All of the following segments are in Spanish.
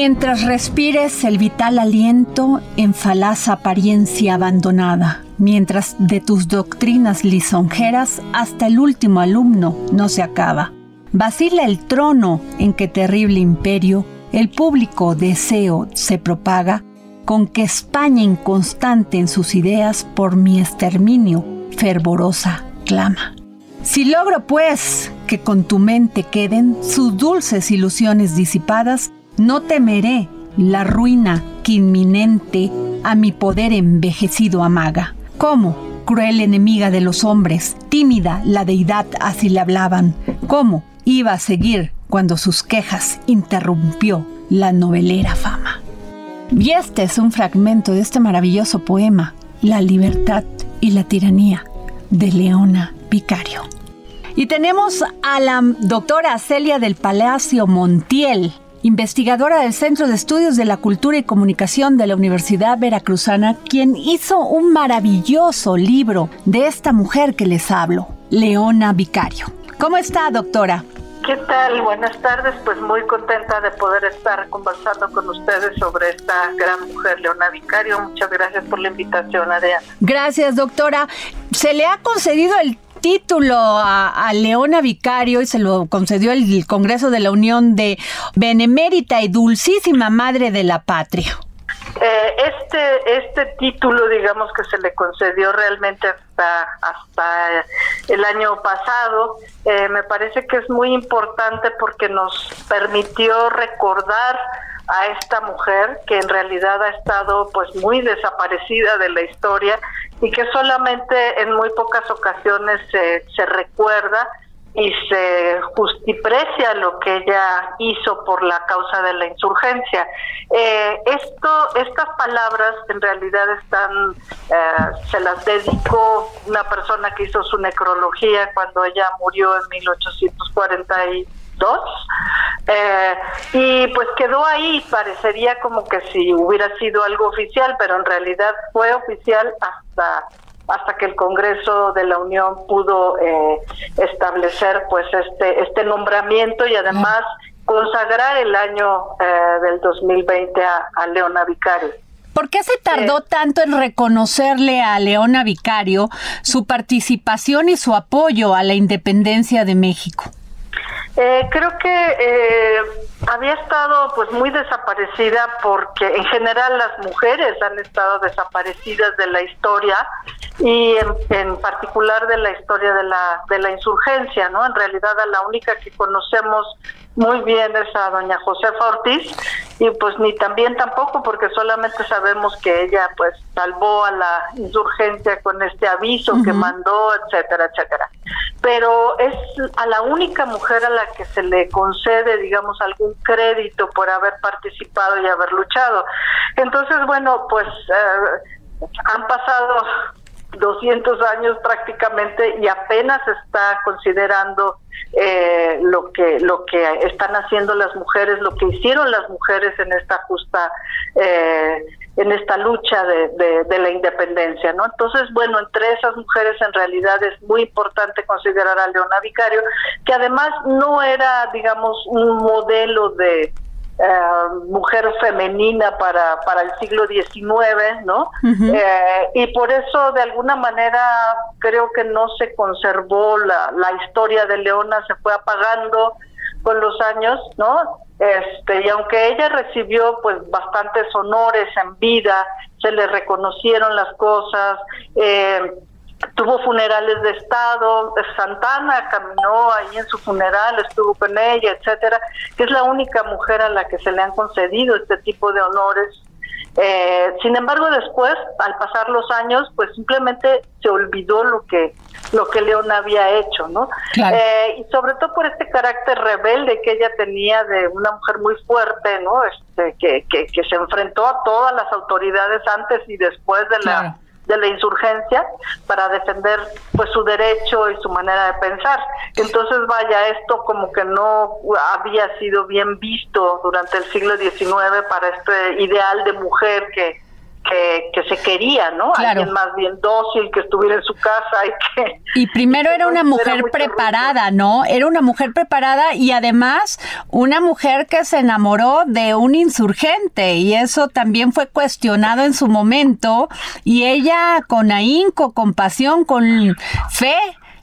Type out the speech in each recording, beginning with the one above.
Mientras respires el vital aliento en falaz apariencia abandonada, mientras de tus doctrinas lisonjeras hasta el último alumno no se acaba. Vacila el trono en que terrible imperio el público deseo se propaga, con que España inconstante en sus ideas por mi exterminio fervorosa clama. Si logro pues que con tu mente queden sus dulces ilusiones disipadas, no temeré la ruina que inminente a mi poder envejecido amaga. ¿Cómo? Cruel enemiga de los hombres, tímida la deidad así le hablaban. ¿Cómo? Iba a seguir cuando sus quejas interrumpió la novelera fama. Y este es un fragmento de este maravilloso poema, La libertad y la tiranía, de Leona Vicario. Y tenemos a la doctora Celia del Palacio Montiel, investigadora del Centro de Estudios de la Cultura y Comunicación de la Universidad Veracruzana, quien hizo un maravilloso libro de esta mujer que les hablo, Leona Vicario. ¿Cómo está, doctora? ¿Qué tal? Buenas tardes. Pues muy contenta de poder estar conversando con ustedes sobre esta gran mujer, Leona Vicario. Muchas gracias por la invitación, Adriana. Gracias, doctora. Se le ha concedido el título a, Leona Vicario y se lo concedió el Congreso de la Unión de Benemérita y Dulcísima Madre de la Patria. Eh, este este título, digamos que se le concedió realmente hasta hasta el año pasado, eh, me parece que es muy importante porque nos permitió recordar a esta mujer que en realidad ha estado pues muy desaparecida de la historia y que solamente en muy pocas ocasiones se, se recuerda y se justiprecia lo que ella hizo por la causa de la insurgencia. Eh, esto, estas palabras en realidad están, eh, se las dedicó una persona que hizo su necrología cuando ella murió en 1842. Eh, y pues quedó ahí, parecería como que si hubiera sido algo oficial, pero en realidad fue oficial hasta hasta que el Congreso de la Unión pudo eh, establecer pues este este nombramiento y además consagrar el año eh, del 2020 a, a Leona Vicario. ¿Por qué se tardó eh, tanto en reconocerle a Leona Vicario su participación y su apoyo a la independencia de México? Eh, creo que eh, había estado pues muy desaparecida porque en general las mujeres han estado desaparecidas de la historia y en, particular de la historia de la de la insurgencia, ¿no? En realidad a la única que conocemos muy bien es a doña Josefa Ortiz y pues ni también tampoco porque solamente sabemos que ella pues salvó a la insurgencia con este aviso que mandó, etcétera, etcétera. Pero es a la única mujer a la que se le concede, digamos, algún crédito por haber participado y haber luchado. Entonces, bueno, pues eh, han pasado 200 años prácticamente y apenas está considerando eh, lo que lo que están haciendo las mujeres, lo que hicieron las mujeres en esta justa eh, en esta lucha de, la independencia, ¿no? Entonces, bueno, entre esas mujeres en realidad es muy importante considerar a Leona Vicario, que además no era, digamos, un modelo de eh, mujer femenina para, para el siglo XIX, ¿no? Eh, y por eso, de alguna manera, creo que no se conservó la, la historia de Leona, se fue apagando con los años, ¿no? Este, y aunque ella recibió pues bastantes honores en vida, se le reconocieron las cosas, eh, tuvo funerales de estado, Santana caminó ahí en su funeral, estuvo con ella, etcétera, que es la única mujer a la que se le han concedido este tipo de honores. Eh, sin embargo, después, al pasar los años, pues simplemente se olvidó lo que lo que León había hecho, ¿no? Eh, y sobre todo por este carácter rebelde que ella tenía de una mujer muy fuerte, ¿no? Este, que, que, que se enfrentó a todas las autoridades antes y después de la de la insurgencia para defender pues su derecho y su manera de pensar. Entonces, vaya, esto como que no había sido bien visto durante el siglo XIX para este ideal de mujer que, que, que se quería, ¿no? Alguien más bien dócil, que estuviera en su casa y que... Y primero era una mujer preparada, ¿no? Era una mujer preparada y además una mujer que se enamoró de un insurgente y eso también fue cuestionado en su momento y ella con ahínco, con pasión, con fe,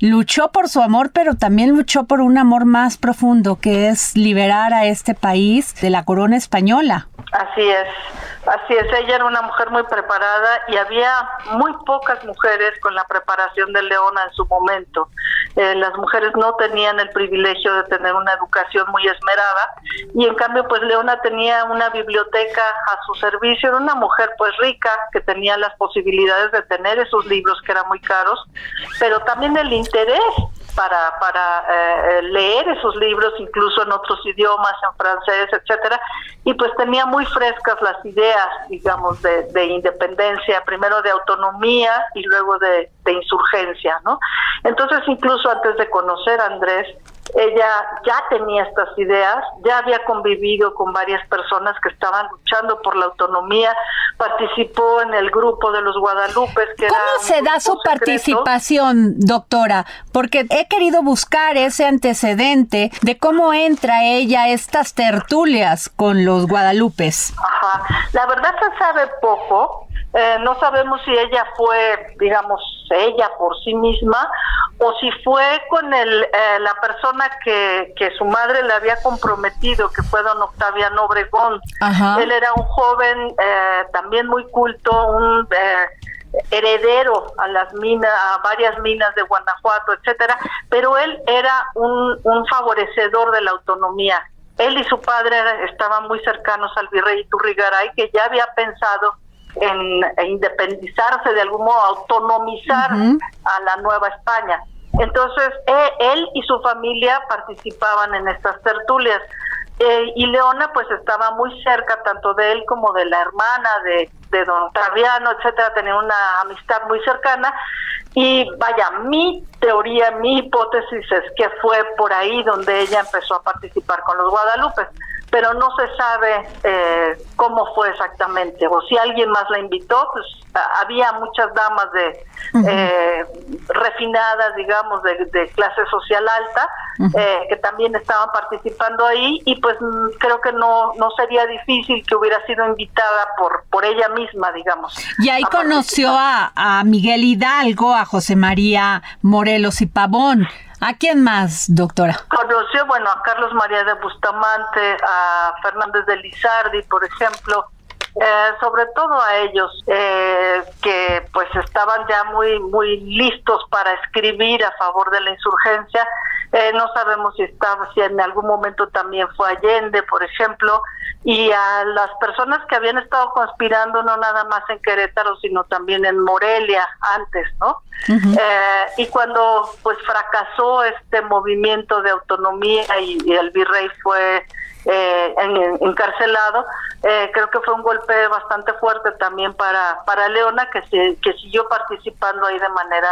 luchó por su amor, pero también luchó por un amor más profundo, que es liberar a este país de la corona española. Así es. Así es, ella era una mujer muy preparada y había muy pocas mujeres con la preparación de Leona en su momento. Eh, las mujeres no tenían el privilegio de tener una educación muy esmerada y en cambio pues Leona tenía una biblioteca a su servicio, era una mujer pues rica que tenía las posibilidades de tener esos libros que eran muy caros, pero también el interés para, para eh, leer esos libros, incluso en otros idiomas, en francés, etcétera, y pues tenía muy frescas las ideas, digamos, de, de independencia, primero de autonomía y luego de, de insurgencia, ¿no? Entonces, incluso antes de conocer a Andrés, ella ya tenía estas ideas, ya había convivido con varias personas que estaban luchando por la autonomía, participó en el grupo de los Guadalupes. Que ¿Cómo se da su participación, doctora? Porque he querido buscar ese antecedente de cómo entra ella a estas tertulias con los Guadalupes. Ajá. La verdad se sabe poco, eh, no sabemos si ella fue, digamos, ella por sí misma o si fue con el, eh, la persona que, que su madre le había comprometido, que fue don Octaviano Obregón. Él era un joven eh, también muy culto, un heredero a las minas, a varias minas de Guanajuato, etcétera, pero él era un, un favorecedor de la autonomía. Él y su padre estaban muy cercanos al virrey Iturrigaray, que ya había pensado en independizarse, de algún modo autonomizar a la Nueva España. Entonces, e, él y su familia participaban en estas tertulias. Eh, y Leona pues estaba muy cerca tanto de él como de la hermana de, de don Taviano, etcétera, tenía una amistad muy cercana. Y vaya, mi teoría, mi hipótesis es que fue por ahí donde ella empezó a participar con los Guadalupes pero no se sabe eh, cómo fue exactamente o si alguien más la invitó, pues había muchas damas de eh, refinadas, digamos, de, clase social alta, eh, que también estaban participando ahí y pues mm, creo que no no sería difícil que hubiera sido invitada por por ella misma, digamos. Y ahí conoció a, a Miguel Hidalgo, a José María Morelos y Pavón. ¿A quién más, doctora? Conoció, bueno, a Carlos María de Bustamante, a Fernández de Lizardi, por ejemplo, eh, sobre todo a ellos eh, que pues estaban ya muy muy listos para escribir a favor de la insurgencia. Eh, no sabemos si estaba si en algún momento también fue Allende por ejemplo. Y a las personas que habían estado conspirando no nada más en Querétaro sino también en Morelia antes no y cuando pues fracasó este movimiento de autonomía y el virrey fue eh, encarcelado, eh, creo que fue un golpe bastante fuerte también para, para Leona, que, se, que siguió participando ahí de manera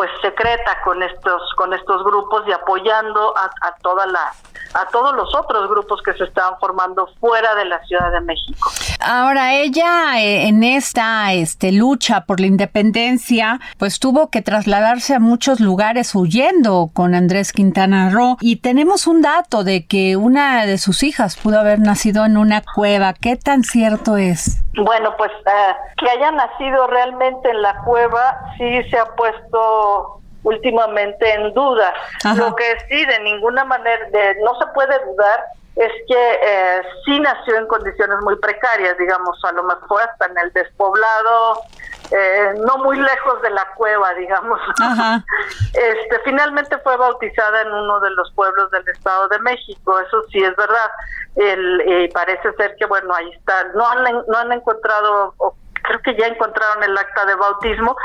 pues secreta con estos con estos grupos y apoyando a, a toda la a todos los otros grupos que se estaban formando fuera de la Ciudad de México. Ahora ella eh, en esta este lucha por la independencia, pues tuvo que trasladarse a muchos lugares huyendo con Andrés Quintana Roo y tenemos un dato de que una de sus hijas pudo haber nacido en una cueva. ¿Qué tan cierto es? Bueno, pues eh, que haya nacido realmente en la cueva sí se ha puesto últimamente en duda. Lo que sí, de ninguna manera, de, no se puede dudar es que eh, sí nació en condiciones muy precarias, digamos, a lo mejor hasta en el despoblado, eh, no muy lejos de la cueva, digamos. Este, finalmente fue bautizada en uno de los pueblos del Estado de México, eso sí es verdad. El, eh, parece ser que, bueno, ahí está, no han, no han encontrado, creo que ya encontraron el acta de bautismo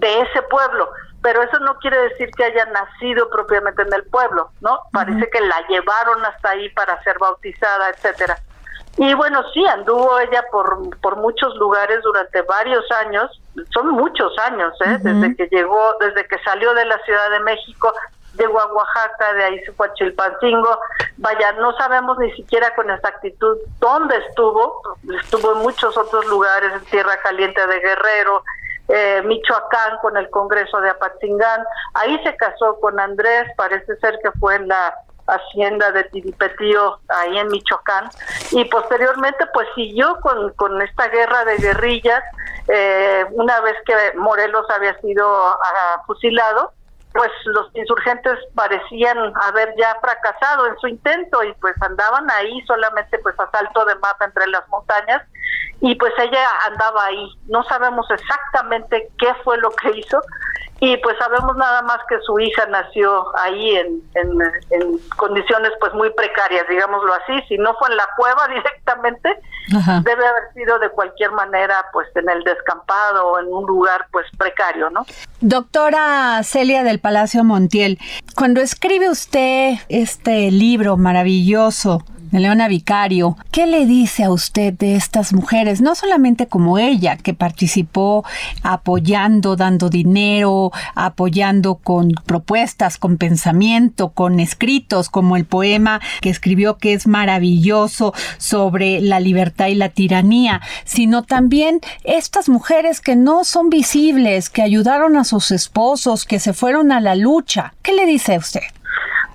de ese pueblo pero eso no quiere decir que haya nacido propiamente en el pueblo, ¿no? Parece que la llevaron hasta ahí para ser bautizada, etcétera. Y bueno, sí, anduvo ella por, por muchos lugares durante varios años, son muchos años, ¿eh? Desde que llegó, desde que salió de la Ciudad de México, llegó a Oaxaca, de ahí se fue a Chilpancingo, vaya, no sabemos ni siquiera con exactitud dónde estuvo, estuvo en muchos otros lugares, en Tierra Caliente de Guerrero, eh, Michoacán con el Congreso de Apatzingán, ahí se casó con Andrés, parece ser que fue en la hacienda de Tiripetío ahí en Michoacán. Y posteriormente pues siguió con, con esta guerra de guerrillas eh, una vez que Morelos había sido ah, fusilado pues los insurgentes parecían haber ya fracasado en su intento y pues andaban ahí solamente pues a salto de mapa entre las montañas y pues ella andaba ahí. No sabemos exactamente qué fue lo que hizo, y pues sabemos nada más que su hija nació ahí en, en, condiciones pues muy precarias, digámoslo así, si no fue en la cueva directamente, debe haber sido de cualquier manera pues en el descampado o en un lugar pues precario, ¿no? Doctora Celia del Palacio Montiel, cuando escribe usted este libro maravilloso, Leona Vicario, ¿qué le dice a usted de estas mujeres? No solamente como ella, que participó apoyando, dando dinero, apoyando con propuestas, con pensamiento, con escritos, como el poema que escribió que es maravilloso sobre la libertad y la tiranía, sino también estas mujeres que no son visibles, que ayudaron a sus esposos, que se fueron a la lucha. ¿Qué le dice a usted?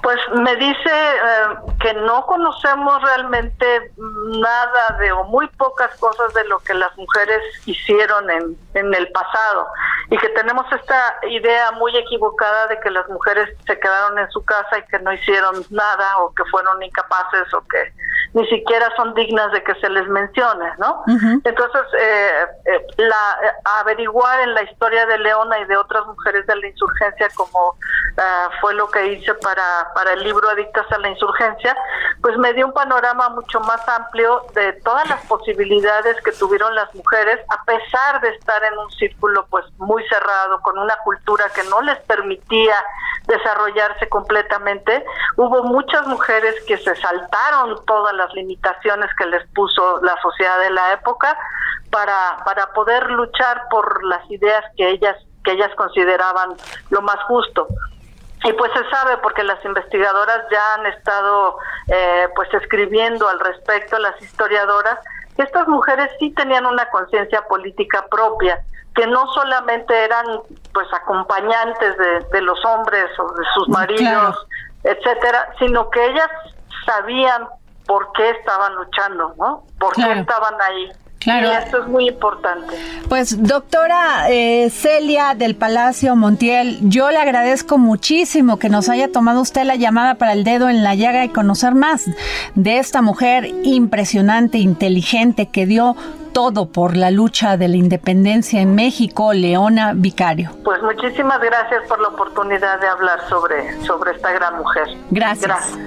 Pues me dice eh, que no conocemos realmente nada de o muy pocas cosas de lo que las mujeres hicieron en, en el pasado y que tenemos esta idea muy equivocada de que las mujeres se quedaron en su casa y que no hicieron nada o que fueron incapaces o que ni siquiera son dignas de que se les mencione, ¿no? Entonces, eh, eh, la, averiguar en la historia de Leona y de otras mujeres de la insurgencia como fue lo que hice para para el libro Adictas a la Insurgencia, pues me dio un panorama mucho más amplio de todas las posibilidades que tuvieron las mujeres, a pesar de estar en un círculo pues muy cerrado, con una cultura que no les permitía desarrollarse completamente. Hubo muchas mujeres que se saltaron todas las limitaciones que les puso la sociedad de la época para, para poder luchar por las ideas que ellas que ellas consideraban lo más justo. Y pues se sabe porque las investigadoras ya han estado eh, pues escribiendo al respecto, las historiadoras, estas mujeres sí tenían una conciencia política propia, que no solamente eran pues acompañantes de, los hombres o de sus maridos, etcétera, sino que ellas sabían por qué estaban luchando, ¿no? Por qué estaban ahí. Claro. Y esto es muy importante. Pues doctora eh, Celia del Palacio Montiel, yo le agradezco muchísimo que nos haya tomado usted la llamada para el dedo en la llaga y conocer más de esta mujer impresionante, inteligente, que dio todo por la lucha de la independencia en México, Leona Vicario. Pues muchísimas gracias por la oportunidad de hablar sobre, sobre esta gran mujer. gracias.